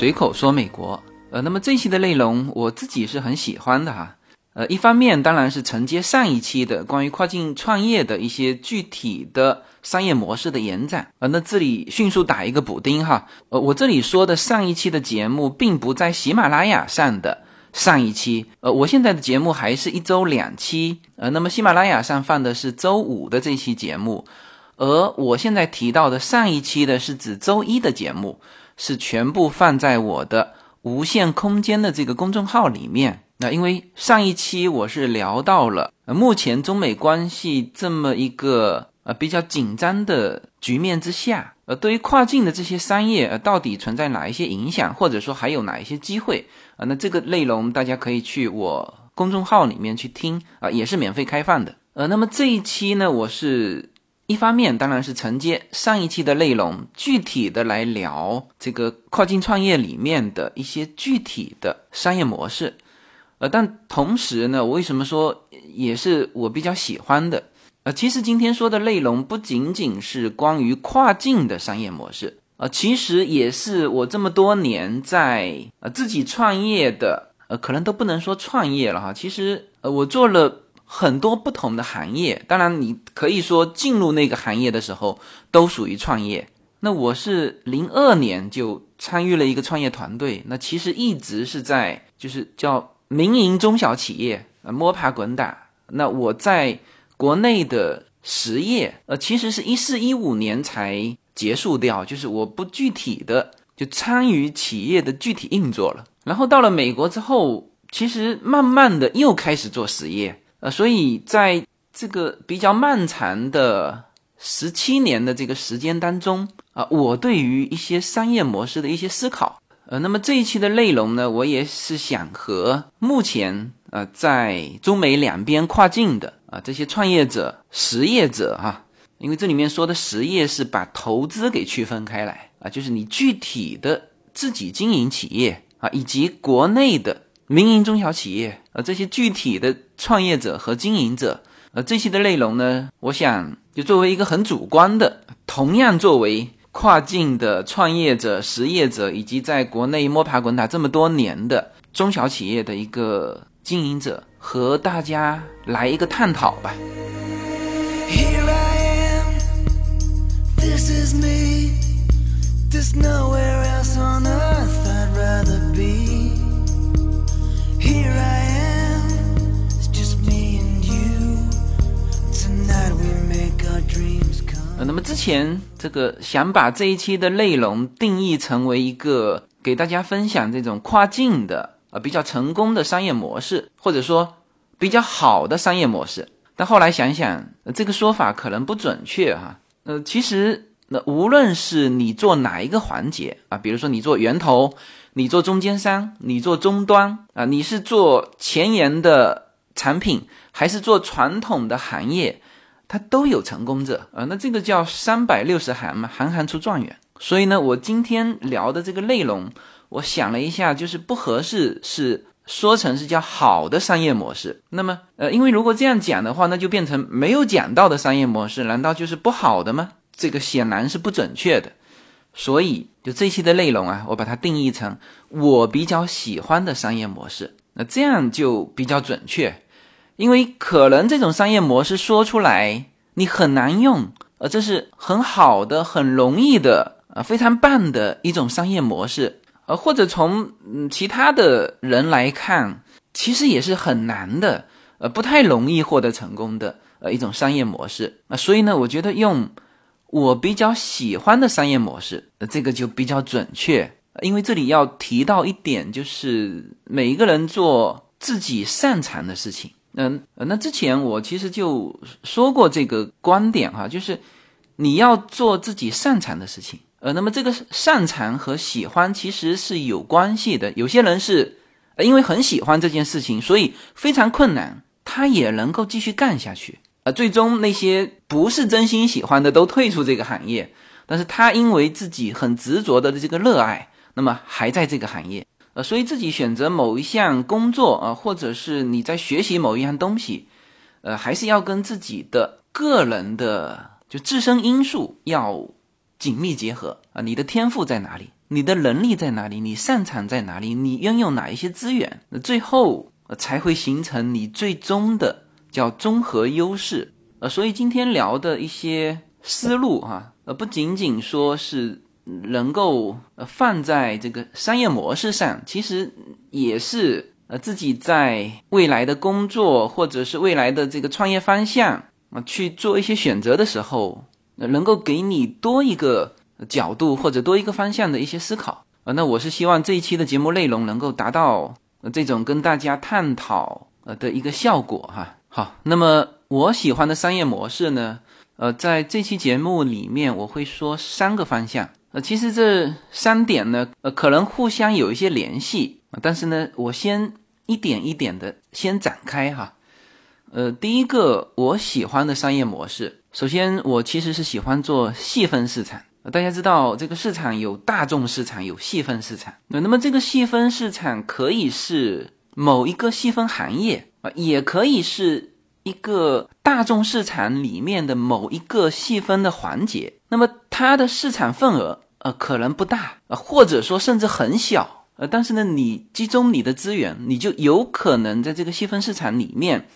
随口说美国。呃，那么这期的内容我自己是很喜欢的哈。呃，一方面当然是承接上一期的关于跨境创业的一些具体的商业模式的延展。呃，那这里迅速打一个补丁哈。呃，我这里说的上一期的节目并不在喜马拉雅上的上一期。呃，我现在的节目还是一周两期。呃，那么喜马拉雅上放的是周五的这期节目，而我现在提到的上一期的是指周一的节目，是全部放在我的。无限空间的这个公众号里面，那因为上一期我是聊到了呃目前中美关系这么一个呃比较紧张的局面之下，呃对于跨境的这些商业呃到底存在哪一些影响，或者说还有哪一些机会啊？那这个内容大家可以去我公众号里面去听啊，也是免费开放的。呃，那么这一期呢，我是。一方面当然是承接上一期的内容，具体的来聊这个跨境创业里面的一些具体的商业模式，呃，但同时呢，我为什么说也是我比较喜欢的？呃，其实今天说的内容不仅仅是关于跨境的商业模式，呃，其实也是我这么多年在呃自己创业的，呃，可能都不能说创业了哈，其实呃我做了。很多不同的行业，当然你可以说进入那个行业的时候都属于创业。那我是零二年就参与了一个创业团队，那其实一直是在就是叫民营中小企业呃摸爬滚打。那我在国内的实业呃其实是一四一五年才结束掉，就是我不具体的就参与企业的具体运作了。然后到了美国之后，其实慢慢的又开始做实业。呃，所以在这个比较漫长的十七年的这个时间当中啊，我对于一些商业模式的一些思考，呃，那么这一期的内容呢，我也是想和目前呃在中美两边跨境的啊这些创业者、实业者哈，因为这里面说的实业是把投资给区分开来啊，就是你具体的自己经营企业啊，以及国内的。民营中小企业，呃，这些具体的创业者和经营者，呃，这些的内容呢，我想就作为一个很主观的，同样作为跨境的创业者、实业者，以及在国内摸爬滚打这么多年的中小企业的一个经营者，和大家来一个探讨吧。Here I am, this is me, this nowhere else on 那么之前这个想把这一期的内容定义成为一个给大家分享这种跨境的呃比较成功的商业模式，或者说比较好的商业模式，但后来想想这个说法可能不准确哈。呃，其实那无论是你做哪一个环节啊，比如说你做源头，你做中间商，你做终端啊，你是做前沿的产品，还是做传统的行业？它都有成功者啊，那这个叫三百六十行嘛，行行出状元。所以呢，我今天聊的这个内容，我想了一下，就是不合适是说成是叫好的商业模式。那么，呃，因为如果这样讲的话，那就变成没有讲到的商业模式，难道就是不好的吗？这个显然是不准确的。所以，就这期的内容啊，我把它定义成我比较喜欢的商业模式，那这样就比较准确。因为可能这种商业模式说出来你很难用，呃，这是很好的、很容易的、呃，非常棒的一种商业模式，呃，或者从嗯其他的人来看，其实也是很难的，呃，不太容易获得成功的呃一种商业模式啊。所以呢，我觉得用我比较喜欢的商业模式，呃，这个就比较准确。因为这里要提到一点，就是每一个人做自己擅长的事情。嗯，那之前我其实就说过这个观点哈，就是你要做自己擅长的事情，呃，那么这个擅长和喜欢其实是有关系的。有些人是呃因为很喜欢这件事情，所以非常困难，他也能够继续干下去。呃，最终那些不是真心喜欢的都退出这个行业，但是他因为自己很执着的这个热爱，那么还在这个行业。所以自己选择某一项工作啊，或者是你在学习某一样东西，呃，还是要跟自己的个人的就自身因素要紧密结合啊。你的天赋在哪里？你的能力在哪里？你擅长在哪里？你拥有哪一些资源？那最后才会形成你最终的叫综合优势。呃，所以今天聊的一些思路哈，呃，不仅仅说是能够呃放在这个商业模式上，其实也是呃自己在未来的工作或者是未来的这个创业方向啊去做一些选择的时候，能够给你多一个。角度或者多一个方向的一些思考啊，那我是希望这一期的节目内容能够达到这种跟大家探讨呃的一个效果哈。好，那么我喜欢的商业模式呢，呃，在这期节目里面我会说三个方向，呃，其实这三点呢，呃，可能互相有一些联系，但是呢，我先一点一点的先展开哈。呃，第一个我喜欢的商业模式，首先我其实是喜欢做细分市场。大家知道，这个市场有大众市场，有细分市场。那那么这个细分市场可以是某一个细分行业啊，也可以是一个大众市场里面的某一个细分的环节。那么它的市场份额呃可能不大呃，或者说甚至很小呃，但是呢，你集中你的资源，你就有可能在这个细分市场里面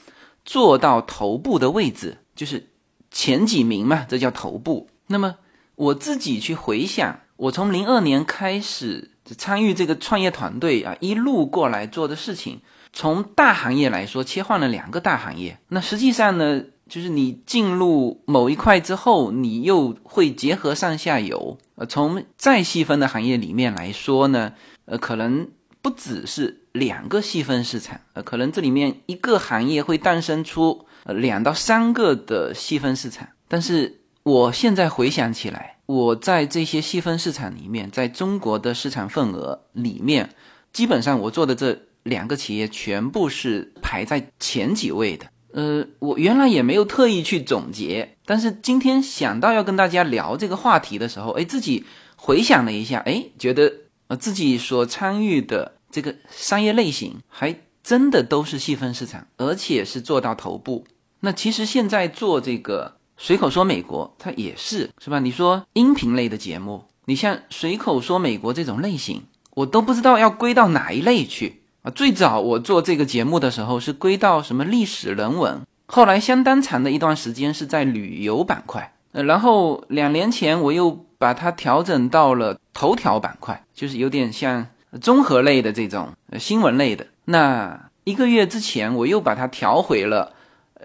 做到头部的位置，就是前几名嘛，这叫头部。那么我自己去回想，我从零二年开始参与这个创业团队啊，一路过来做的事情，从大行业来说，切换了两个大行业。那实际上呢，就是你进入某一块之后，你又会结合上下游。呃，从再细分的行业里面来说呢，呃，可能不只是两个细分市场，呃，可能这里面一个行业会诞生出呃两到三个的细分市场，但是。我现在回想起来，我在这些细分市场里面，在中国的市场份额里面，基本上我做的这两个企业全部是排在前几位的。呃，我原来也没有特意去总结，但是今天想到要跟大家聊这个话题的时候，哎，自己回想了一下，哎，觉得呃自己所参与的这个商业类型还真的都是细分市场，而且是做到头部。那其实现在做这个。随口说美国，它也是是吧？你说音频类的节目，你像随口说美国这种类型，我都不知道要归到哪一类去啊。最早我做这个节目的时候是归到什么历史人文，后来相当长的一段时间是在旅游板块，呃，然后两年前我又把它调整到了头条板块，就是有点像综合类的这种新闻类的。那一个月之前我又把它调回了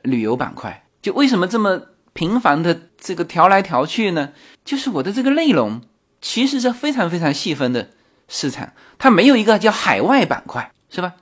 旅游板块，就为什么这么？频繁的这个调来调去呢，就是我的这个内容其实是非常非常细分的市场，它没有一个叫海外板块，是吧？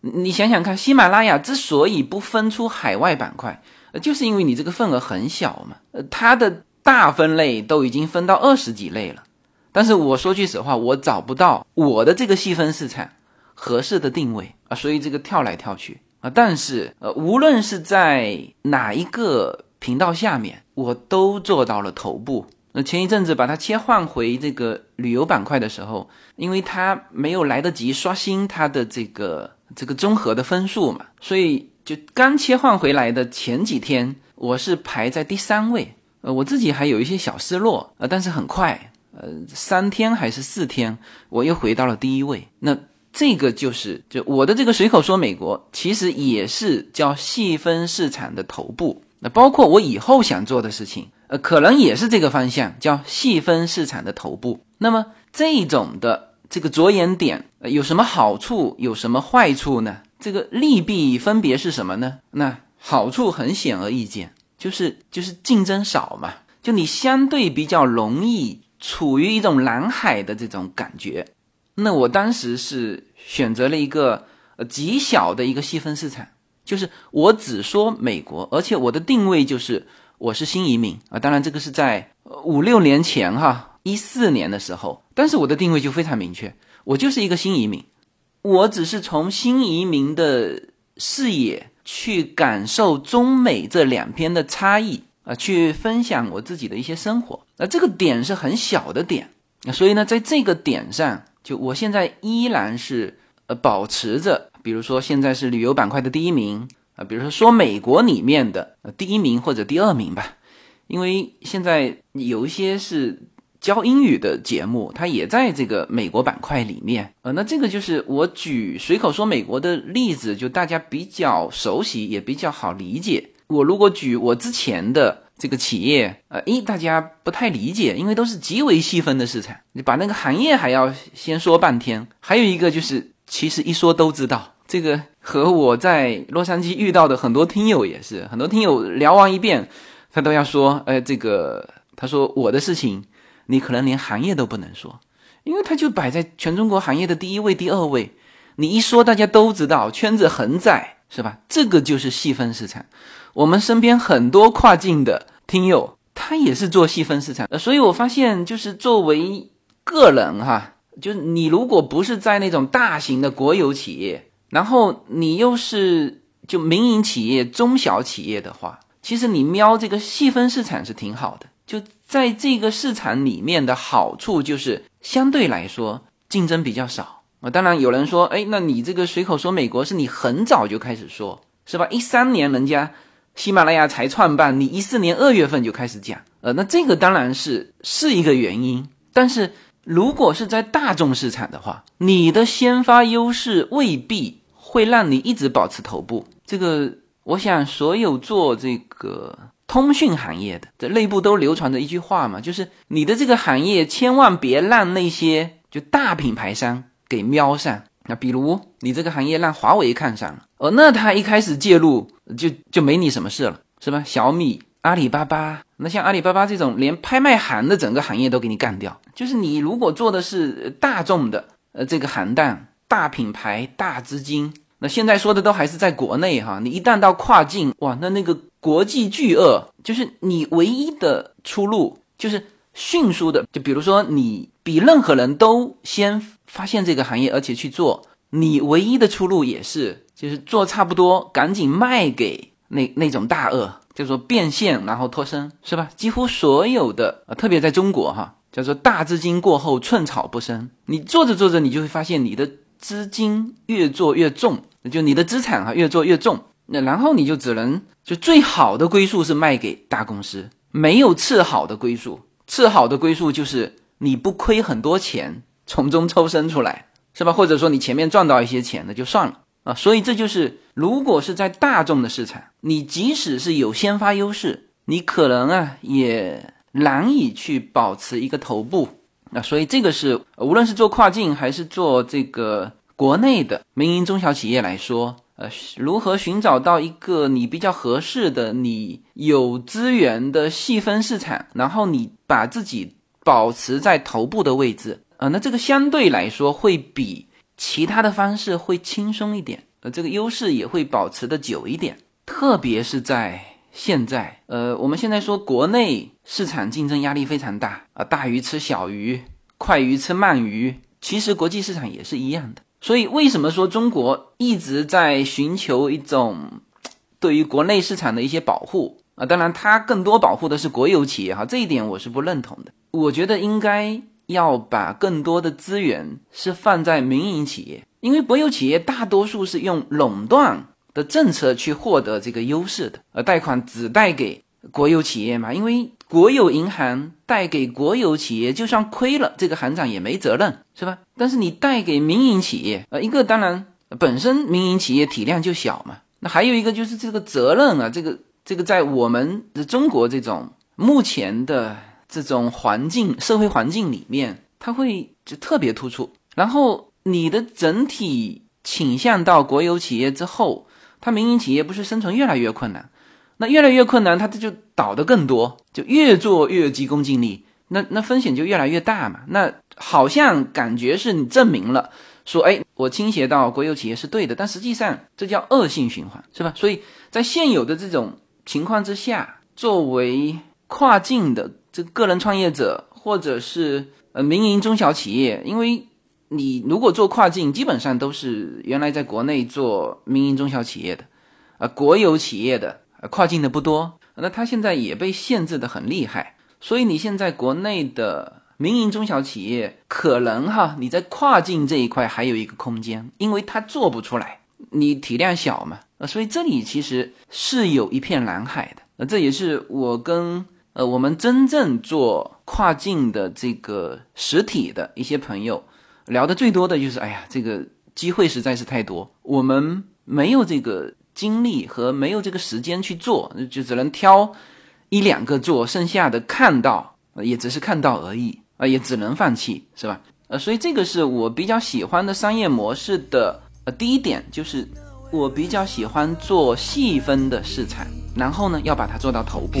你想想看，喜马拉雅之所以不分出海外板块，呃，就是因为你这个份额很小嘛。呃，它的大分类都已经分到二十几类了，但是我说句实话，我找不到我的这个细分市场合适的定位啊，所以这个跳来跳去啊。但是呃，无论是在哪一个。频道下面我都做到了头部。那前一阵子把它切换回这个旅游板块的时候，因为它没有来得及刷新它的这个这个综合的分数嘛，所以就刚切换回来的前几天，我是排在第三位。呃，我自己还有一些小失落，呃，但是很快，呃，三天还是四天，我又回到了第一位。那这个就是就我的这个随口说美国，其实也是叫细分市场的头部。那包括我以后想做的事情，呃，可能也是这个方向，叫细分市场的头部。那么这种的这个着眼点，呃，有什么好处，有什么坏处呢？这个利弊分别是什么呢？那好处很显而易见，就是就是竞争少嘛，就你相对比较容易处于一种蓝海的这种感觉。那我当时是选择了一个呃极小的一个细分市场。就是我只说美国，而且我的定位就是我是新移民啊。当然，这个是在五六年前哈，一四年的时候，但是我的定位就非常明确，我就是一个新移民。我只是从新移民的视野去感受中美这两边的差异啊，去分享我自己的一些生活。那这个点是很小的点，所以呢，在这个点上，就我现在依然是呃保持着。比如说，现在是旅游板块的第一名啊，比如说说美国里面的第一名或者第二名吧，因为现在有一些是教英语的节目，它也在这个美国板块里面。呃，那这个就是我举随口说美国的例子，就大家比较熟悉，也比较好理解。我如果举我之前的这个企业，呃，一大家不太理解，因为都是极为细分的市场，你把那个行业还要先说半天。还有一个就是，其实一说都知道。这个和我在洛杉矶遇到的很多听友也是，很多听友聊完一遍，他都要说，哎，这个他说我的事情，你可能连行业都不能说，因为他就摆在全中国行业的第一位、第二位，你一说大家都知道，圈子很窄，是吧？这个就是细分市场。我们身边很多跨境的听友，他也是做细分市场，所以我发现，就是作为个人哈，就是你如果不是在那种大型的国有企业。然后你又是就民营企业、中小企业的话，其实你瞄这个细分市场是挺好的。就在这个市场里面的好处就是相对来说竞争比较少啊。当然有人说，哎，那你这个随口说美国是你很早就开始说，是吧？一三年人家喜马拉雅才创办，你一四年二月份就开始讲，呃，那这个当然是是一个原因，但是如果是在大众市场的话，你的先发优势未必。会让你一直保持头部。这个，我想所有做这个通讯行业的，这内部都流传着一句话嘛，就是你的这个行业千万别让那些就大品牌商给瞄上。那比如你这个行业让华为看上了，哦，那他一开始介入就就没你什么事了，是吧？小米、阿里巴巴，那像阿里巴巴这种连拍卖行的整个行业都给你干掉。就是你如果做的是大众的，呃，这个行当。大品牌、大资金，那现在说的都还是在国内哈。你一旦到跨境，哇，那那个国际巨鳄，就是你唯一的出路，就是迅速的。就比如说，你比任何人都先发现这个行业，而且去做，你唯一的出路也是，就是做差不多，赶紧卖给那那种大鳄，叫做变现，然后脱身，是吧？几乎所有的，特别在中国哈，叫做大资金过后寸草不生。你做着做着，你就会发现你的。资金越做越重，就你的资产哈越做越重，那然后你就只能就最好的归宿是卖给大公司，没有次好的归宿，次好的归宿就是你不亏很多钱，从中抽身出来，是吧？或者说你前面赚到一些钱那就算了啊。所以这就是如果是在大众的市场，你即使是有先发优势，你可能啊也难以去保持一个头部。那所以这个是无论是做跨境还是做这个国内的民营中小企业来说，呃，如何寻找到一个你比较合适的、你有资源的细分市场，然后你把自己保持在头部的位置，呃，那这个相对来说会比其他的方式会轻松一点，呃，这个优势也会保持的久一点，特别是在。现在，呃，我们现在说国内市场竞争压力非常大啊，大鱼吃小鱼，快鱼吃慢鱼。其实国际市场也是一样的。所以为什么说中国一直在寻求一种对于国内市场的一些保护啊？当然，它更多保护的是国有企业哈，这一点我是不认同的。我觉得应该要把更多的资源是放在民营企业，因为国有企业大多数是用垄断。的政策去获得这个优势的，呃，贷款只贷给国有企业嘛？因为国有银行贷给国有企业，就算亏了，这个行长也没责任，是吧？但是你贷给民营企业，呃，一个当然本身民营企业体量就小嘛，那还有一个就是这个责任啊，这个这个在我们的中国这种目前的这种环境社会环境里面，它会就特别突出。然后你的整体倾向到国有企业之后。它民营企业不是生存越来越困难，那越来越困难，它这就倒的更多，就越做越急功近利，那那风险就越来越大嘛。那好像感觉是你证明了，说哎，我倾斜到国有企业是对的，但实际上这叫恶性循环，是吧？所以在现有的这种情况之下，作为跨境的这个人创业者，或者是呃民营中小企业，因为。你如果做跨境，基本上都是原来在国内做民营中小企业的，啊，国有企业的跨境的不多，那他现在也被限制的很厉害。所以你现在国内的民营中小企业，可能哈，你在跨境这一块还有一个空间，因为它做不出来，你体量小嘛，啊，所以这里其实是有一片蓝海的。呃，这也是我跟呃，我们真正做跨境的这个实体的一些朋友，聊的最多的就是，哎呀，这个机会实在是太多，我们没有这个精力和没有这个时间去做，就只能挑一两个做，剩下的看到也只是看到而已啊，也只能放弃，是吧？呃，所以这个是我比较喜欢的商业模式的呃第一点，就是我比较喜欢做细分的市场，然后呢，要把它做到头部。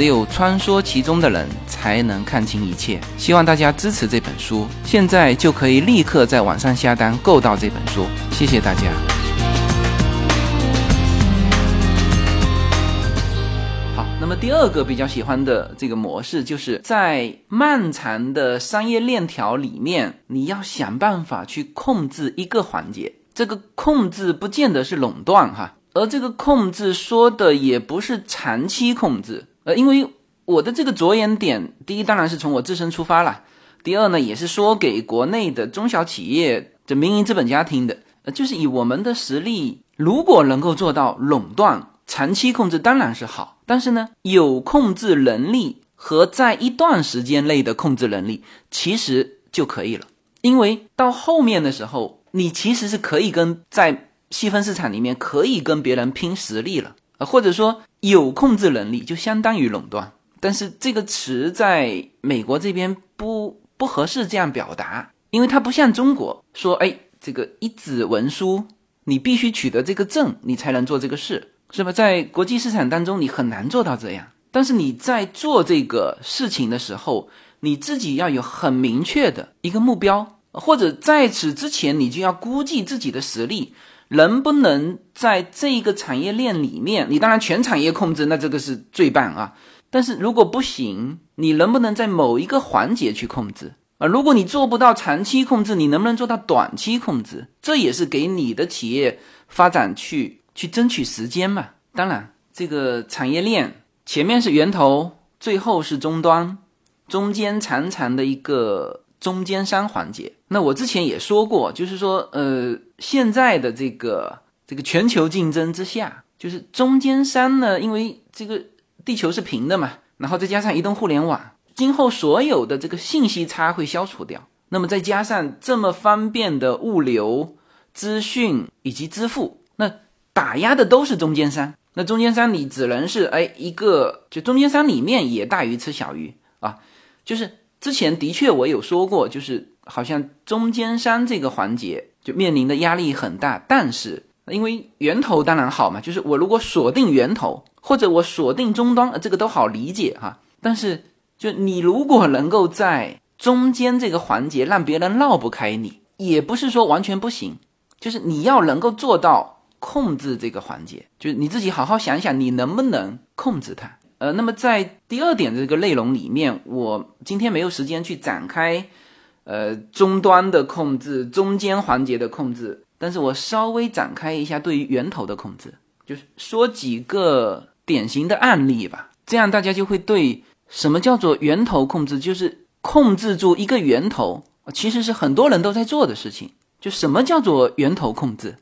只有穿梭其中的人才能看清一切。希望大家支持这本书，现在就可以立刻在网上下单购到这本书。谢谢大家。好，那么第二个比较喜欢的这个模式，就是在漫长的商业链条里面，你要想办法去控制一个环节。这个控制不见得是垄断哈，而这个控制说的也不是长期控制。呃，因为我的这个着眼点，第一当然是从我自身出发了，第二呢，也是说给国内的中小企业的民营资本家听的，呃，就是以我们的实力，如果能够做到垄断、长期控制，当然是好，但是呢，有控制能力和在一段时间内的控制能力，其实就可以了，因为到后面的时候，你其实是可以跟在细分市场里面可以跟别人拼实力了。或者说有控制能力就相当于垄断，但是这个词在美国这边不不合适这样表达，因为它不像中国说，哎，这个一纸文书你必须取得这个证，你才能做这个事，是吧？在国际市场当中你很难做到这样，但是你在做这个事情的时候，你自己要有很明确的一个目标，或者在此之前你就要估计自己的实力。能不能在这一个产业链里面，你当然全产业控制，那这个是最棒啊。但是如果不行，你能不能在某一个环节去控制啊？如果你做不到长期控制，你能不能做到短期控制？这也是给你的企业发展去去争取时间嘛。当然，这个产业链前面是源头，最后是终端，中间长长的一个。中间商环节，那我之前也说过，就是说，呃，现在的这个这个全球竞争之下，就是中间商呢，因为这个地球是平的嘛，然后再加上移动互联网，今后所有的这个信息差会消除掉，那么再加上这么方便的物流、资讯以及支付，那打压的都是中间商，那中间商你只能是哎一个，就中间商里面也大鱼吃小鱼啊，就是。之前的确我有说过，就是好像中间商这个环节就面临的压力很大，但是因为源头当然好嘛，就是我如果锁定源头或者我锁定终端，这个都好理解哈。但是就你如果能够在中间这个环节让别人绕不开你，也不是说完全不行，就是你要能够做到控制这个环节，就是你自己好好想想，你能不能控制它。呃，那么在第二点这个内容里面，我今天没有时间去展开，呃，终端的控制、中间环节的控制，但是我稍微展开一下对于源头的控制，就是说几个典型的案例吧，这样大家就会对什么叫做源头控制，就是控制住一个源头，其实是很多人都在做的事情。就什么叫做源头控制？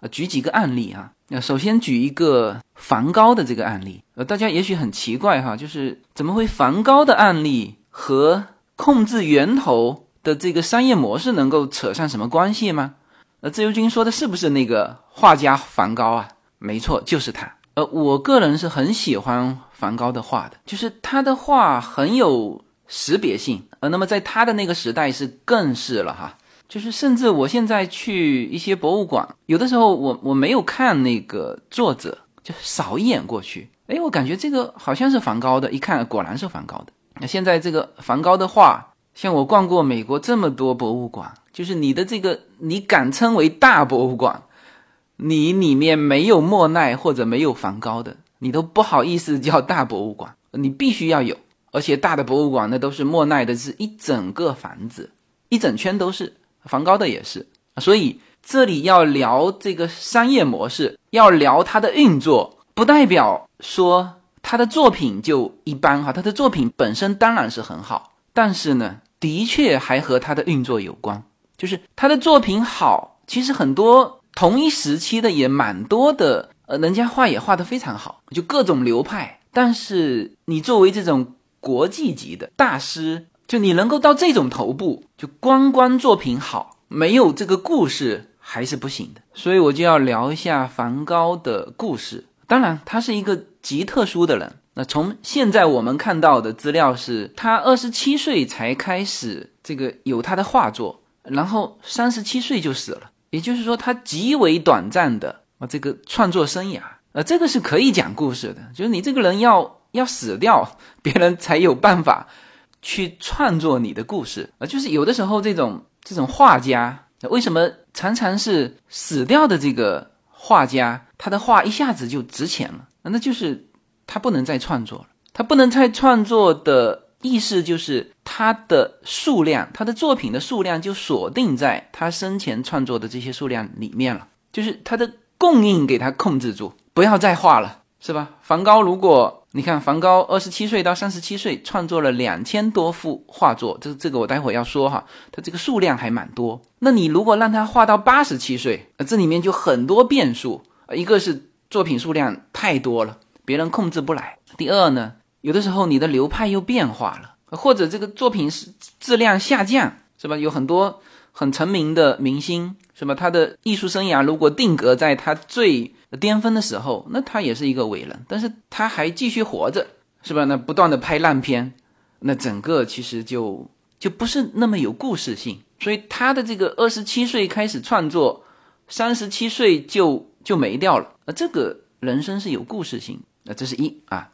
呃，举几个案例啊。那首先举一个梵高的这个案例，呃，大家也许很奇怪哈，就是怎么会梵高的案例和控制源头的这个商业模式能够扯上什么关系吗？呃，自由军说的是不是那个画家梵高啊？没错，就是他。呃，我个人是很喜欢梵高的画的，就是他的画很有识别性，呃，那么在他的那个时代是更是了哈。就是，甚至我现在去一些博物馆，有的时候我我没有看那个作者，就扫一眼过去，哎，我感觉这个好像是梵高的，一看果然是梵高的。那现在这个梵高的画，像我逛过美国这么多博物馆，就是你的这个你敢称为大博物馆，你里面没有莫奈或者没有梵高的，你都不好意思叫大博物馆，你必须要有。而且大的博物馆那都是莫奈的，是一整个房子，一整圈都是。梵高的也是。所以这里要聊这个商业模式，要聊它的运作，不代表说他的作品就一般哈。他的作品本身当然是很好，但是呢，的确还和他的运作有关。就是他的作品好，其实很多同一时期的也蛮多的，呃，人家画也画得非常好，就各种流派。但是你作为这种国际级的大师，就你能够到这种头部，就光光作品好，没有这个故事还是不行的。所以我就要聊一下梵高的故事。当然，他是一个极特殊的人。那从现在我们看到的资料是，他二十七岁才开始这个有他的画作。然后三十七岁就死了，也就是说他极为短暂的啊这个创作生涯，呃，这个是可以讲故事的，就是你这个人要要死掉，别人才有办法去创作你的故事啊。就是有的时候这种这种画家为什么常常是死掉的这个画家，他的画一下子就值钱了，那就是他不能再创作了，他不能再创作的。意思就是他的数量，他的作品的数量就锁定在他生前创作的这些数量里面了，就是他的供应给他控制住，不要再画了，是吧？梵高，如果你看梵高二十七岁到三十七岁创作了两千多幅画作，这这个我待会要说哈，他这个数量还蛮多。那你如果让他画到八十七岁，这里面就很多变数，一个是作品数量太多了，别人控制不来；第二呢？有的时候你的流派又变化了，或者这个作品是质量下降，是吧？有很多很成名的明星，是吧？他的艺术生涯如果定格在他最巅峰的时候，那他也是一个伟人，但是他还继续活着，是吧？那不断的拍烂片，那整个其实就就不是那么有故事性。所以他的这个二十七岁开始创作，三十七岁就就没掉了，那这个人生是有故事性，那这是一啊。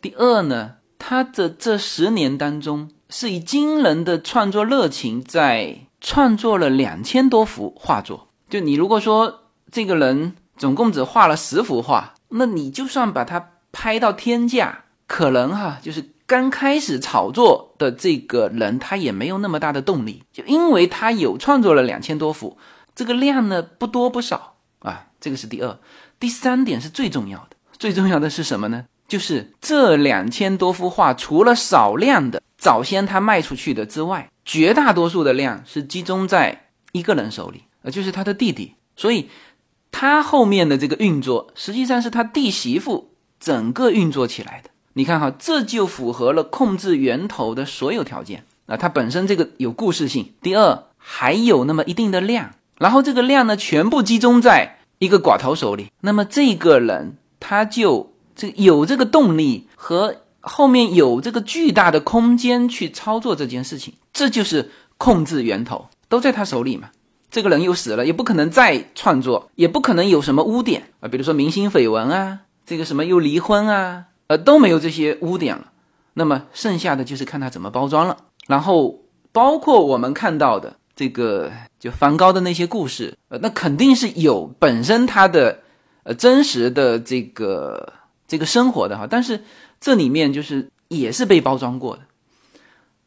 第二呢，他的这十年当中，是以惊人的创作热情在创作了两千多幅画作。就你如果说这个人总共只画了十幅画，那你就算把它拍到天价，可能哈，就是刚开始炒作的这个人，他也没有那么大的动力，就因为他有创作了两千多幅，这个量呢不多不少啊。这个是第二，第三点是最重要的，最重要的是什么呢？就是这两千多幅画，除了少量的早先他卖出去的之外，绝大多数的量是集中在一个人手里，呃，就是他的弟弟。所以，他后面的这个运作，实际上是他弟媳妇整个运作起来的。你看哈，这就符合了控制源头的所有条件啊。它本身这个有故事性，第二还有那么一定的量，然后这个量呢，全部集中在一个寡头手里，那么这个人他就。这有这个动力和后面有这个巨大的空间去操作这件事情，这就是控制源头都在他手里嘛。这个人又死了，也不可能再创作，也不可能有什么污点啊，比如说明星绯闻啊，这个什么又离婚啊，呃都没有这些污点了。那么剩下的就是看他怎么包装了。然后包括我们看到的这个就梵高的那些故事，呃，那肯定是有本身他的呃真实的这个。这个生活的哈，但是这里面就是也是被包装过的。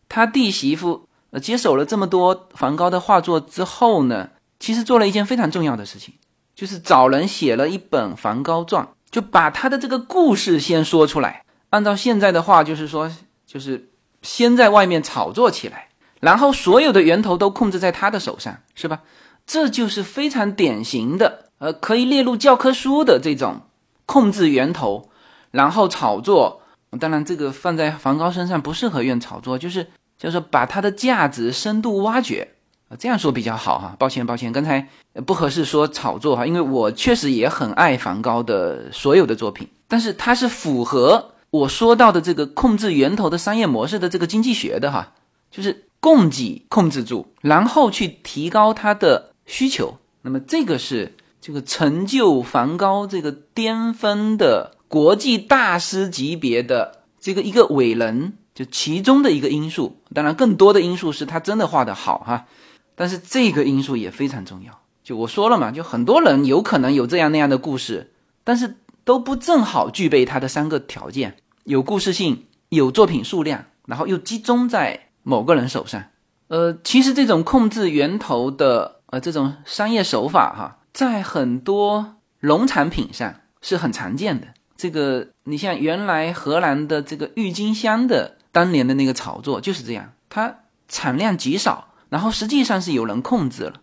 他弟媳妇呃接手了这么多梵高的画作之后呢，其实做了一件非常重要的事情，就是找人写了一本梵高传，就把他的这个故事先说出来。按照现在的话，就是说，就是先在外面炒作起来，然后所有的源头都控制在他的手上，是吧？这就是非常典型的，呃，可以列入教科书的这种控制源头。然后炒作，当然这个放在梵高身上不适合用炒作，就是就是把它的价值深度挖掘啊，这样说比较好哈。抱歉抱歉，刚才不合适说炒作哈，因为我确实也很爱梵高的所有的作品，但是它是符合我说到的这个控制源头的商业模式的这个经济学的哈，就是供给控制住，然后去提高它的需求，那么这个是这个成就梵高这个巅峰的。国际大师级别的这个一个伟人，就其中的一个因素，当然更多的因素是他真的画的好哈，但是这个因素也非常重要。就我说了嘛，就很多人有可能有这样那样的故事，但是都不正好具备它的三个条件：有故事性、有作品数量，然后又集中在某个人手上。呃，其实这种控制源头的呃这种商业手法哈，在很多农产品上是很常见的。这个你像原来荷兰的这个郁金香的当年的那个炒作就是这样，它产量极少，然后实际上是有人控制了。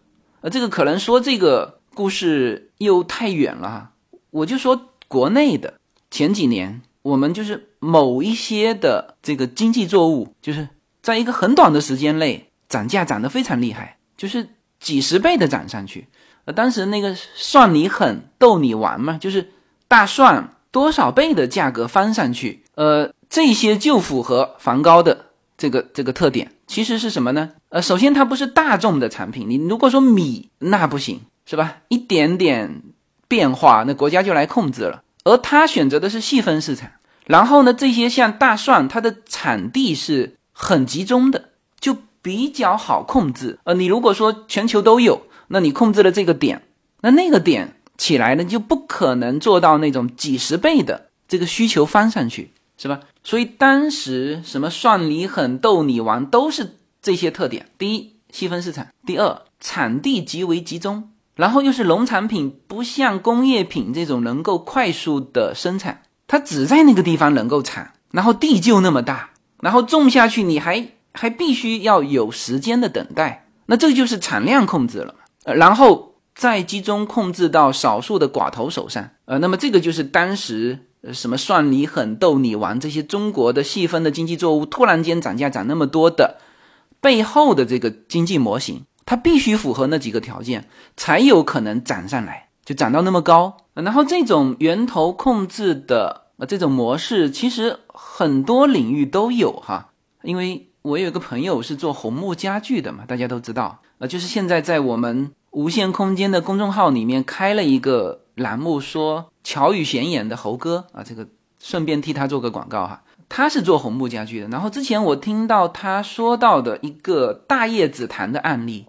呃，这个可能说这个故事又太远了哈，我就说国内的前几年，我们就是某一些的这个经济作物，就是在一个很短的时间内。涨价涨得非常厉害，就是几十倍的涨上去。呃，当时那个蒜你狠，逗你玩嘛，就是大蒜多少倍的价格翻上去。呃，这些就符合梵高的这个这个特点。其实是什么呢？呃，首先它不是大众的产品。你如果说米那不行，是吧？一点点变化，那国家就来控制了。而他选择的是细分市场。然后呢，这些像大蒜，它的产地是很集中的，就。比较好控制，呃，你如果说全球都有，那你控制了这个点，那那个点起来呢，就不可能做到那种几十倍的这个需求翻上去，是吧？所以当时什么算你狠、逗你玩，都是这些特点。第一，细分市场；第二，产地极为集中，然后又是农产品，不像工业品这种能够快速的生产，它只在那个地方能够产，然后地就那么大，然后种下去，你还。还必须要有时间的等待，那这就是产量控制了，呃，然后再集中控制到少数的寡头手上，呃，那么这个就是当时什么算你狠、逗你玩这些中国的细分的经济作物突然间涨价涨那么多的背后的这个经济模型，它必须符合那几个条件，才有可能涨上来，就涨到那么高。然后这种源头控制的呃这种模式，其实很多领域都有哈，因为。我有一个朋友是做红木家具的嘛，大家都知道，呃，就是现在在我们无限空间的公众号里面开了一个栏目，说乔宇贤演的猴哥啊，这个顺便替他做个广告哈，他是做红木家具的。然后之前我听到他说到的一个大叶紫檀的案例，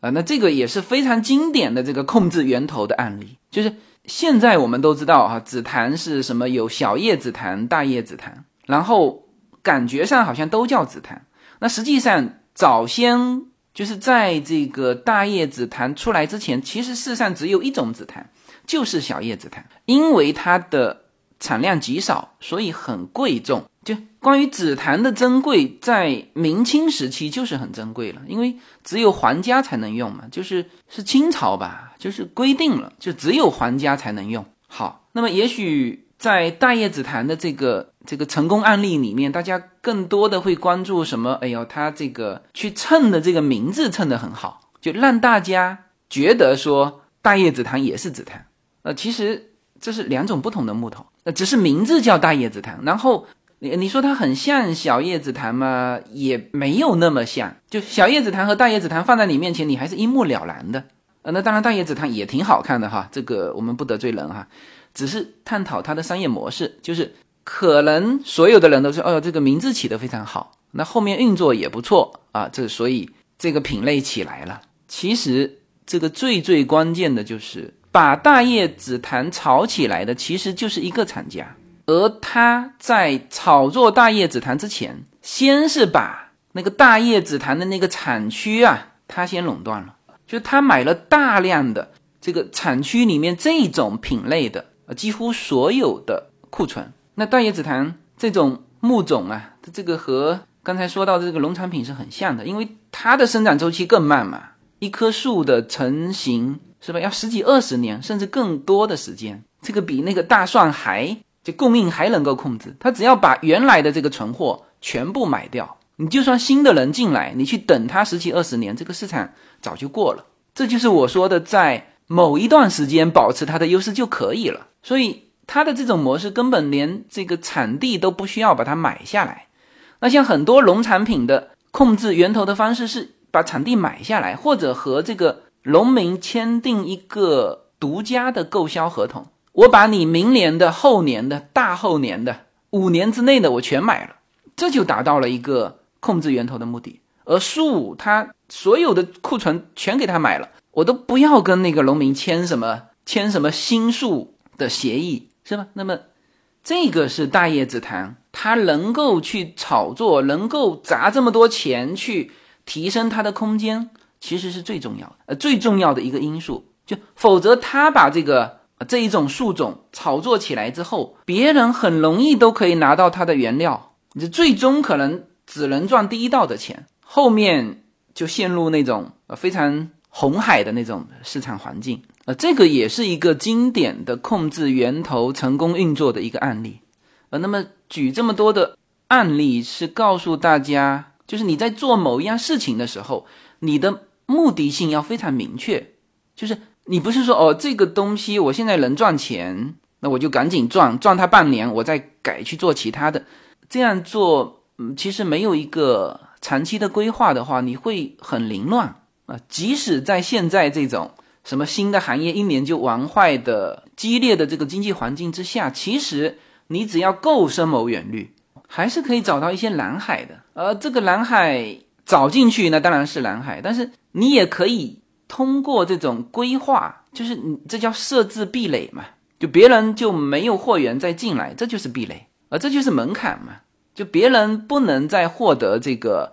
啊，那这个也是非常经典的这个控制源头的案例，就是现在我们都知道啊，紫檀是什么？有小叶紫檀、大叶紫檀，然后感觉上好像都叫紫檀。那实际上，早先就是在这个大叶紫檀出来之前，其实世上只有一种紫檀，就是小叶紫檀。因为它的产量极少，所以很贵重。就关于紫檀的珍贵，在明清时期就是很珍贵了，因为只有皇家才能用嘛，就是是清朝吧，就是规定了，就只有皇家才能用。好，那么也许。在大叶紫檀的这个这个成功案例里面，大家更多的会关注什么？哎呦，他这个去蹭的这个名字蹭的很好，就让大家觉得说大叶紫檀也是紫檀。呃，其实这是两种不同的木头，呃，只是名字叫大叶紫檀。然后你你说它很像小叶紫檀吗？也没有那么像。就小叶紫檀和大叶紫檀放在你面前，你还是一目了然的。呃，那当然大叶紫檀也挺好看的哈，这个我们不得罪人哈。只是探讨它的商业模式，就是可能所有的人都说，哦，这个名字起得非常好，那后面运作也不错啊，这所以这个品类起来了。其实这个最最关键的就是把大叶紫檀炒起来的，其实就是一个厂家，而他在炒作大叶紫檀之前，先是把那个大叶紫檀的那个产区啊，他先垄断了，就他买了大量的这个产区里面这种品类的。呃，几乎所有的库存，那大叶紫檀这种木种啊，它这个和刚才说到的这个农产品是很像的，因为它的生长周期更慢嘛，一棵树的成型是吧，要十几二十年，甚至更多的时间，这个比那个大蒜还就供应还能够控制，它只要把原来的这个存货全部买掉，你就算新的人进来，你去等它十几二十年，这个市场早就过了，这就是我说的在。某一段时间保持它的优势就可以了，所以它的这种模式根本连这个产地都不需要把它买下来。那像很多农产品的控制源头的方式是把产地买下来，或者和这个农民签订一个独家的购销合同，我把你明年的、后年的、大后年的五年之内的我全买了，这就达到了一个控制源头的目的。而树它所有的库存全给他买了。我都不要跟那个农民签什么签什么新树的协议，是吧？那么这个是大叶紫檀，它能够去炒作，能够砸这么多钱去提升它的空间，其实是最重要的，呃，最重要的一个因素。就否则，他把这个这一种树种炒作起来之后，别人很容易都可以拿到它的原料，你最终可能只能赚第一道的钱，后面就陷入那种呃非常红海的那种市场环境。呃，这个也是一个经典的控制源头成功运作的一个案例。呃，那么举这么多的案例是告诉大家，就是你在做某一样事情的时候，你的目的性要非常明确，就是。你不是说哦，这个东西我现在能赚钱，那我就赶紧赚，赚它半年，我再改去做其他的。这样做，嗯，其实没有一个长期的规划的话，你会很凌乱啊。即使在现在这种什么新的行业一年就玩坏的激烈的这个经济环境之下，其实你只要够深谋远虑，还是可以找到一些蓝海的。而这个蓝海找进去，那当然是蓝海，但是你也可以。通过这种规划，就是你这叫设置壁垒嘛？就别人就没有货源再进来，这就是壁垒啊，这就是门槛嘛。就别人不能再获得这个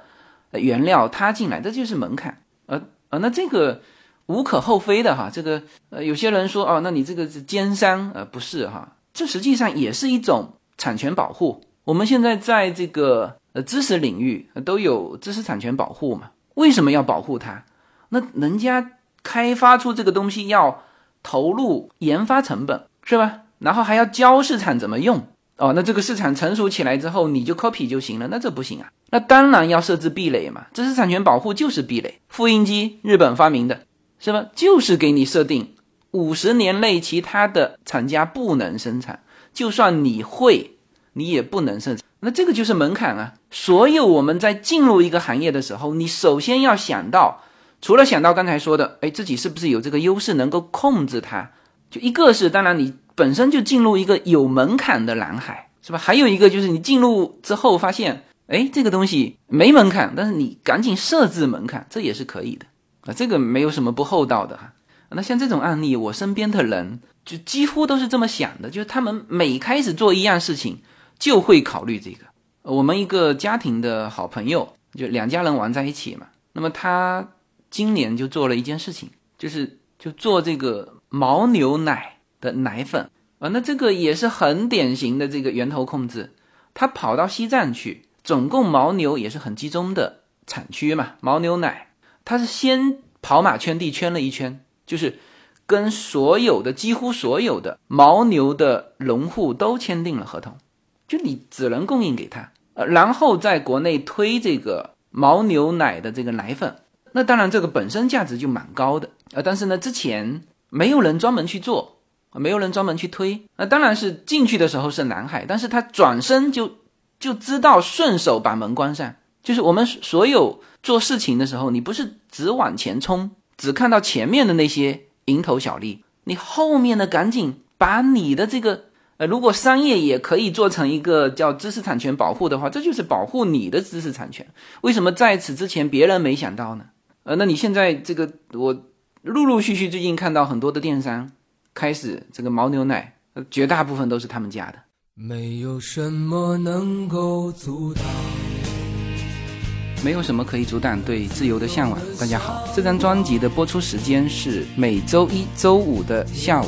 原料，他进来，这就是门槛。呃呃，那这个无可厚非的哈。这个呃，有些人说哦，那你这个是奸商，呃，不是哈，这实际上也是一种产权保护。我们现在在这个呃知识领域都有知识产权保护嘛？为什么要保护它？那人家开发出这个东西要投入研发成本是吧？然后还要教市场怎么用哦。那这个市场成熟起来之后，你就 copy 就行了？那这不行啊。那当然要设置壁垒嘛。知识产权保护就是壁垒。复印机日本发明的，是吧？就是给你设定五十年内其他的厂家不能生产，就算你会，你也不能生产。那这个就是门槛啊。所有我们在进入一个行业的时候，你首先要想到。除了想到刚才说的，哎，自己是不是有这个优势能够控制它？就一个是，当然你本身就进入一个有门槛的蓝海，是吧？还有一个就是你进入之后发现，哎，这个东西没门槛，但是你赶紧设置门槛，这也是可以的啊。这个没有什么不厚道的哈。那像这种案例，我身边的人就几乎都是这么想的，就是他们每开始做一样事情，就会考虑这个。我们一个家庭的好朋友，就两家人玩在一起嘛，那么他。今年就做了一件事情，就是就做这个牦牛奶的奶粉啊，那这个也是很典型的这个源头控制。他跑到西藏去，总共牦牛也是很集中的产区嘛，牦牛奶，他是先跑马圈地圈了一圈，就是跟所有的几乎所有的牦牛的农户都签订了合同，就你只能供应给他，呃，然后在国内推这个牦牛奶的这个奶粉。那当然，这个本身价值就蛮高的啊，但是呢，之前没有人专门去做，没有人专门去推。那当然是进去的时候是南海，但是他转身就就知道顺手把门关上。就是我们所有做事情的时候，你不是只往前冲，只看到前面的那些蝇头小利，你后面的赶紧把你的这个呃，如果商业也可以做成一个叫知识产权保护的话，这就是保护你的知识产权。为什么在此之前别人没想到呢？呃，那你现在这个，我陆陆续续最近看到很多的电商开始这个牦牛奶，绝大部分都是他们家的。没有什么能够阻挡，没有什么可以阻挡对自由的向往。大家好，这张专辑的播出时间是每周一周五的下午，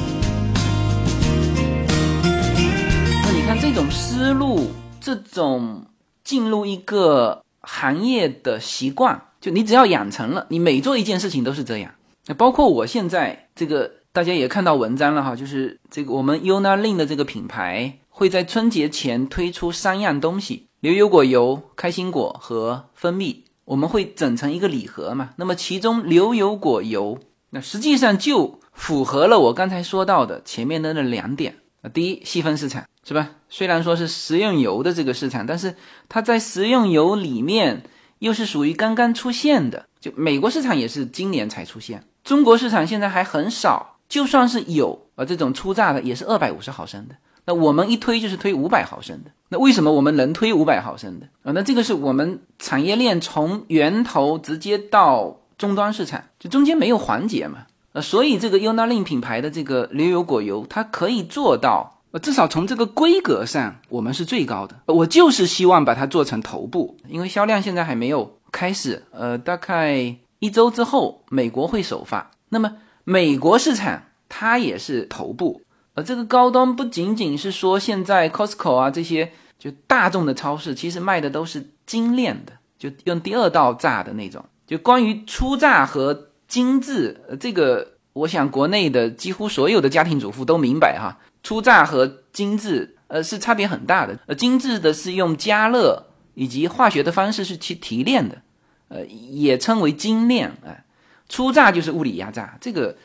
这种思路，这种进入一个行业的习惯，就你只要养成了，你每做一件事情都是这样。那包括我现在这个，大家也看到文章了哈，就是这个我们 Unalin 的这个品牌会在春节前推出三样东西：牛油果油、开心果和蜂蜜。我们会整成一个礼盒嘛？那么其中牛油果油，那实际上就符合了我刚才说到的前面的那两点啊。第一，细分市场是吧？虽然说是食用油的这个市场，但是它在食用油里面又是属于刚刚出现的。就美国市场也是今年才出现，中国市场现在还很少。就算是有啊，这种初榨的也是二百五十毫升的。那我们一推就是推五百毫升的，那为什么我们能推五百毫升的啊？那这个是我们产业链从源头直接到终端市场，就中间没有环节嘛。呃，所以这个 Unalin 品牌的这个牛油果油，它可以做到，呃，至少从这个规格上我们是最高的。我就是希望把它做成头部，因为销量现在还没有开始，呃，大概一周之后美国会首发，那么美国市场它也是头部。而这个高端不仅仅是说现在 Costco 啊这些就大众的超市，其实卖的都是精炼的，就用第二道榨的那种。就关于初榨和精致，呃，这个我想国内的几乎所有的家庭主妇都明白哈。初榨和精致，呃，是差别很大的。呃，精致的是用加热以及化学的方式是去提炼的，呃，也称为精炼。哎，初榨就是物理压榨，这个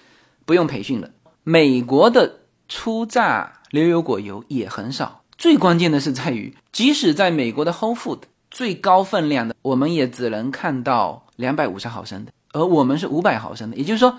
不用培训了。美国的。初榨牛油果油也很少，最关键的是在于，即使在美国的 Whole Food 最高分量的，我们也只能看到两百五十毫升的，而我们是五百毫升的。也就是说，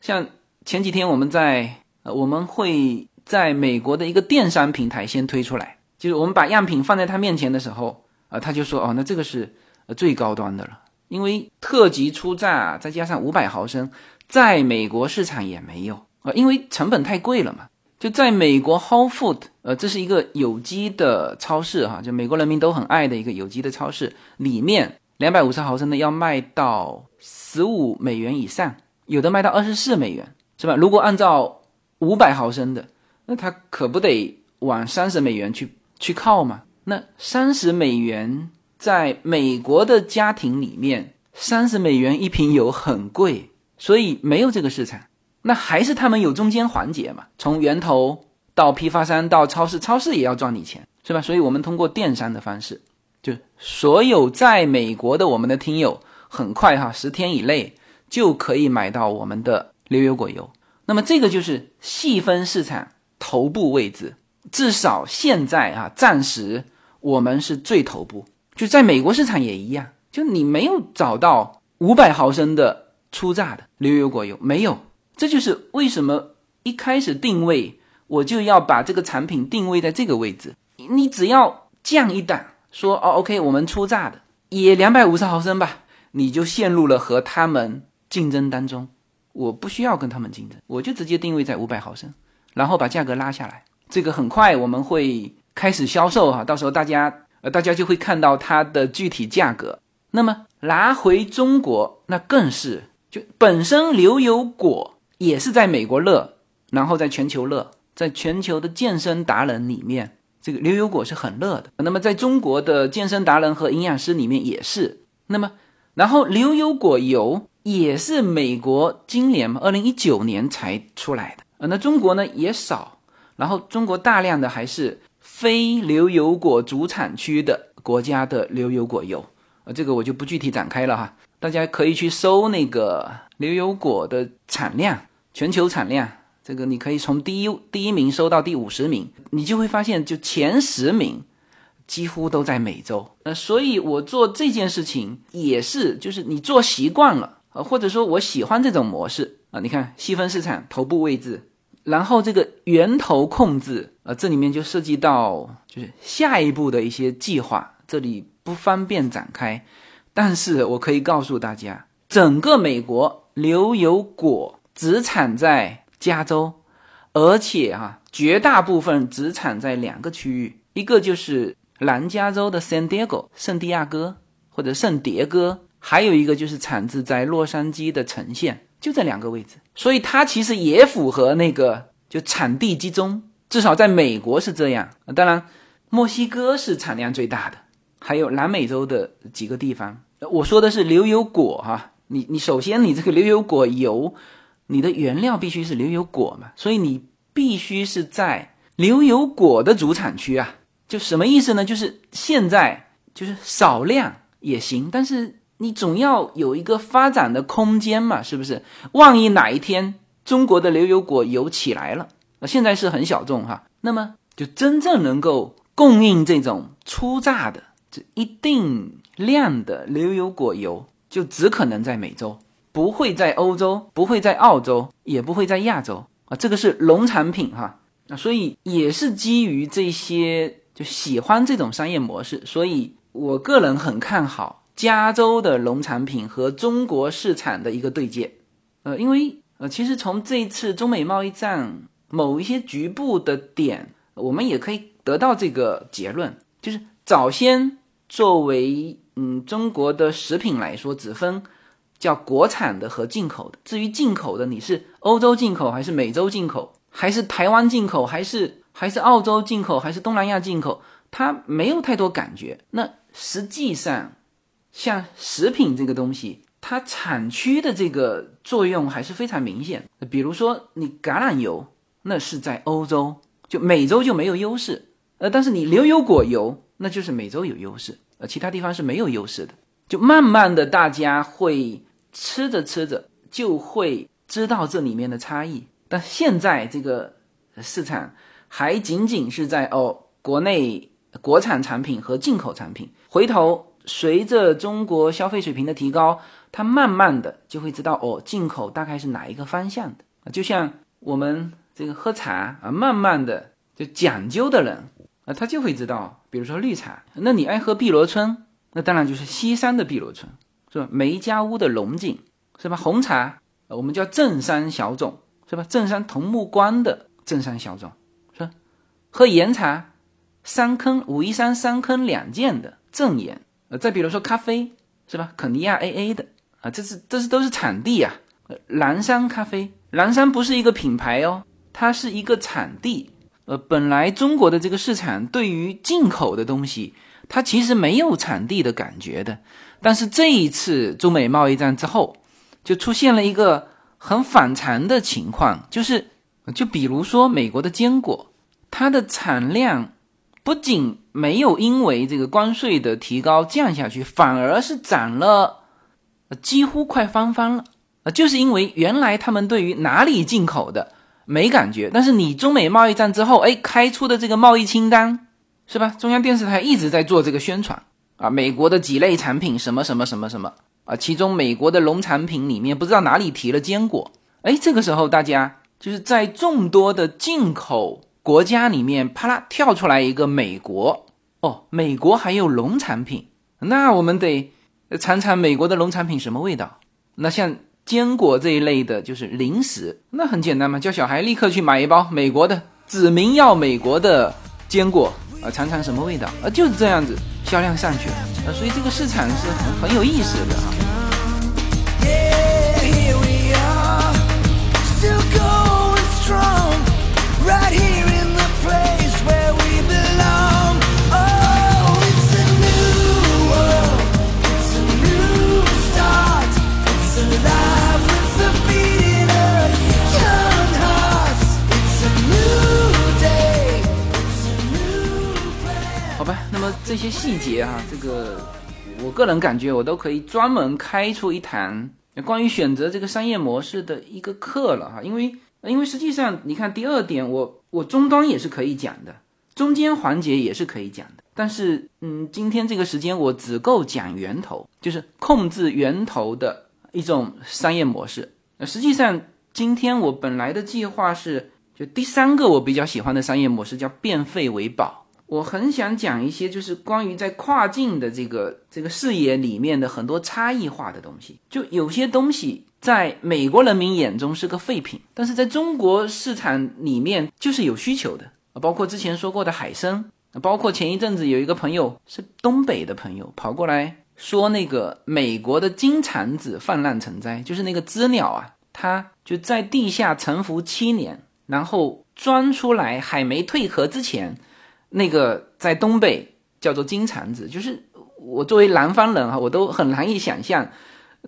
像前几天我们在呃，我们会在美国的一个电商平台先推出来，就是我们把样品放在他面前的时候，啊，他就说哦，那这个是呃最高端的了，因为特级初榨再加上五百毫升，在美国市场也没有啊，因为成本太贵了嘛。就在美国 Whole Food，呃，这是一个有机的超市哈，就美国人民都很爱的一个有机的超市。里面两百五十毫升的要卖到十五美元以上，有的卖到二十四美元，是吧？如果按照五百毫升的，那它可不得往三十美元去去靠嘛？那三十美元在美国的家庭里面，三十美元一瓶油很贵，所以没有这个市场。那还是他们有中间环节嘛？从源头到批发商到超市，超市也要赚你钱，是吧？所以我们通过电商的方式，就所有在美国的我们的听友，很快哈，十天以内就可以买到我们的牛油果油。那么这个就是细分市场头部位置，至少现在啊，暂时我们是最头部。就在美国市场也一样，就你没有找到五百毫升的初榨的牛油果油，没有。这就是为什么一开始定位我就要把这个产品定位在这个位置。你只要降一档，说哦，OK，我们出榨的也两百五十毫升吧，你就陷入了和他们竞争当中。我不需要跟他们竞争，我就直接定位在五百毫升，然后把价格拉下来。这个很快我们会开始销售哈，到时候大家呃大家就会看到它的具体价格。那么拿回中国那更是就本身牛油果。也是在美国热，然后在全球热，在全球的健身达人里面，这个牛油果是很热的。那么在中国的健身达人和营养师里面也是。那么，然后牛油果油也是美国今年嘛，二零一九年才出来的。呃，那中国呢也少，然后中国大量的还是非牛油果主产区的国家的牛油果油。呃，这个我就不具体展开了哈，大家可以去搜那个牛油果的产量。全球产量，这个你可以从第一第一名收到第五十名，你就会发现，就前十名几乎都在美洲。呃，所以我做这件事情也是，就是你做习惯了，呃，或者说我喜欢这种模式啊。你看细分市场头部位置，然后这个源头控制，呃，这里面就涉及到就是下一步的一些计划，这里不方便展开，但是我可以告诉大家，整个美国牛油果。只产在加州，而且哈，绝大部分只产在两个区域，一个就是南加州的 San Diego 圣地亚哥或者圣迭戈，还有一个就是产自在洛杉矶的城县，就这两个位置。所以它其实也符合那个就产地集中，至少在美国是这样。当然，墨西哥是产量最大的，还有南美洲的几个地方。我说的是牛油果哈，你你首先你这个牛油果油，你的原料必须是牛油果嘛，所以你必须是在牛油果的主产区啊。就什么意思呢？就是现在就是少量也行，但是你总要有一个发展的空间嘛，是不是？万一哪一天中国的牛油果油起来了，那现在是很小众哈，那么就真正能够供应这种初榨的这一定量的牛油果油，就只可能在美洲，不会在欧洲，不会在澳洲，也不会在亚洲啊。这个是农产品哈，那所以也是基于这些。就喜欢这种商业模式，所以我个人很看好加州的农产品和中国市场的一个对接。呃，因为呃，其实从这一次中美贸易战某一些局部的点，我们也可以得到这个结论，就是早先作为嗯中国的食品来说，只分叫国产的和进口的。至于进口的，你是欧洲进口还是美洲进口，还是台湾进口，还是？还是澳洲进口，还是东南亚进口，它没有太多感觉。那实际上，像食品这个东西，它产区的这个作用还是非常明显。比如说，你橄榄油，那是在欧洲，就美洲就没有优势。呃，但是你牛油果油，那就是美洲有优势，呃，其他地方是没有优势的。就慢慢的，大家会吃着吃着就会知道这里面的差异。但现在这个市场。还仅仅是在哦，国内国产产品和进口产品，回头随着中国消费水平的提高，它慢慢的就会知道哦，进口大概是哪一个方向的？就像我们这个喝茶啊，慢慢的就讲究的人啊，他就会知道，比如说绿茶，那你爱喝碧螺春，那当然就是西山的碧螺春，是吧？梅家坞的龙井，是吧？红茶，我们叫正山小种，是吧？正山桐木关的正山小种。是吧喝岩茶，三坑武夷山三坑两件的正岩，呃，再比如说咖啡，是吧？肯尼亚 A A 的啊，这是这是都是产地啊。蓝山咖啡，蓝山不是一个品牌哦，它是一个产地。呃，本来中国的这个市场对于进口的东西，它其实没有产地的感觉的。但是这一次中美贸易战之后，就出现了一个很反常的情况，就是就比如说美国的坚果。它的产量不仅没有因为这个关税的提高降下去，反而是涨了，几乎快翻番了。就是因为原来他们对于哪里进口的没感觉，但是你中美贸易战之后，哎，开出的这个贸易清单是吧？中央电视台一直在做这个宣传啊，美国的几类产品什么什么什么什么。啊，其中美国的农产品里面不知道哪里提了坚果，哎，这个时候大家就是在众多的进口。国家里面啪啦跳出来一个美国。哦，美国还有农产品，那我们得尝尝美国的农产品什么味道。那像坚果这一类的，就是零食，那很简单嘛，叫小孩立刻去买一包美国的，指明要美国的坚果。啊，尝尝什么味道啊，就是这样子，销量上去了啊，所以这个市场是很很有意思的啊。这些细节哈，这个我个人感觉我都可以专门开出一堂关于选择这个商业模式的一个课了哈，因为因为实际上你看第二点，我我终端也是可以讲的，中间环节也是可以讲的，但是嗯，今天这个时间我只够讲源头，就是控制源头的一种商业模式。那实际上今天我本来的计划是，就第三个我比较喜欢的商业模式叫变废为宝。我很想讲一些，就是关于在跨境的这个这个视野里面的很多差异化的东西。就有些东西在美国人民眼中是个废品，但是在中国市场里面就是有需求的。包括之前说过的海参，包括前一阵子有一个朋友是东北的朋友跑过来说，那个美国的金蝉子泛滥成灾，就是那个知了啊，它就在地下沉浮七年，然后钻出来还没蜕壳之前。那个在东北叫做金蝉子，就是我作为南方人哈，我都很难以想象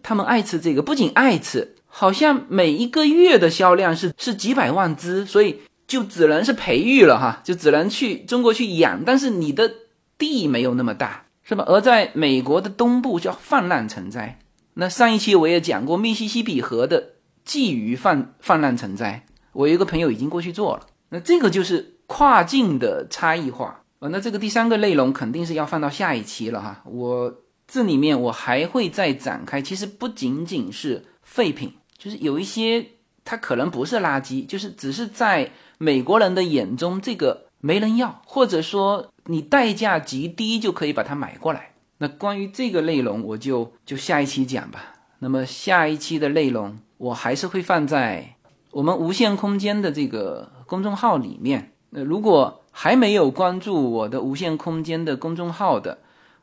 他们爱吃这个，不仅爱吃，好像每一个月的销量是是几百万只，所以就只能是培育了哈，就只能去中国去养，但是你的地没有那么大，是吧？而在美国的东部叫泛滥成灾。那上一期我也讲过密西西比河的鲫鱼泛泛滥成灾，我有一个朋友已经过去做了。那这个就是跨境的差异化啊。那这个第三个内容肯定是要放到下一期了哈。我这里面我还会再展开，其实不仅仅是废品，就是有一些它可能不是垃圾，就是只是在美国人的眼中这个没人要，或者说你代价极低就可以把它买过来。那关于这个内容，我就就下一期讲吧。那么下一期的内容，我还是会放在我们无限空间的这个公众号里面。那如果还没有关注我的无限空间的公众号的，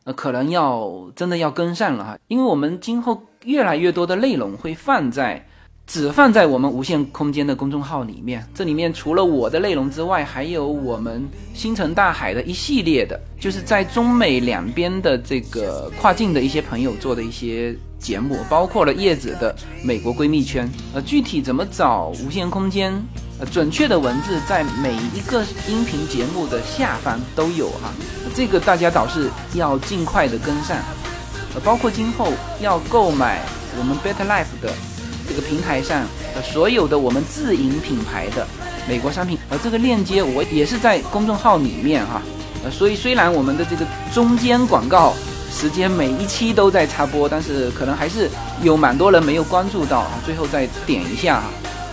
呃，可能要真的要跟上了哈，因为我们今后越来越多的内容会放在。只放在我们无限空间的公众号里面，这里面除了我的内容之外，还有我们星辰大海的一系列的，就是在中美两边的这个跨境的一些朋友做的一些节目，包括了叶子的美国闺蜜圈。呃，具体怎么找无限空间？准确的文字在每一个音频节目的下方都有哈，这个大家倒是要尽快的跟上。呃，包括今后要购买我们 Better Life 的。这个平台上，呃，所有的我们自营品牌的美国商品，呃，这个链接我也是在公众号里面哈，呃，所以虽然我们的这个中间广告时间每一期都在插播，但是可能还是有蛮多人没有关注到，最后再点一下哈，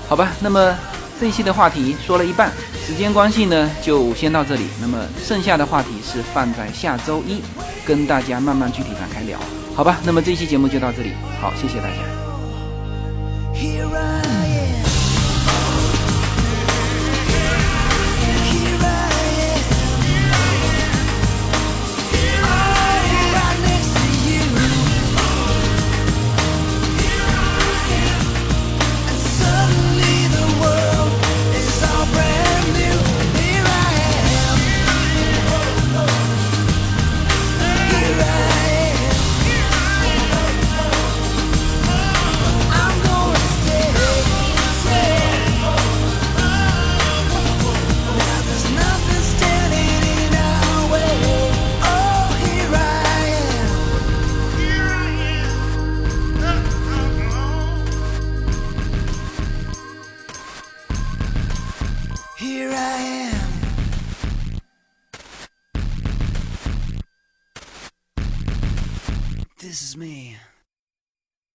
好吧，那么这一期的话题说了一半，时间关系呢，就先到这里，那么剩下的话题是放在下周一跟大家慢慢具体展开聊，好吧，那么这一期节目就到这里，好，谢谢大家。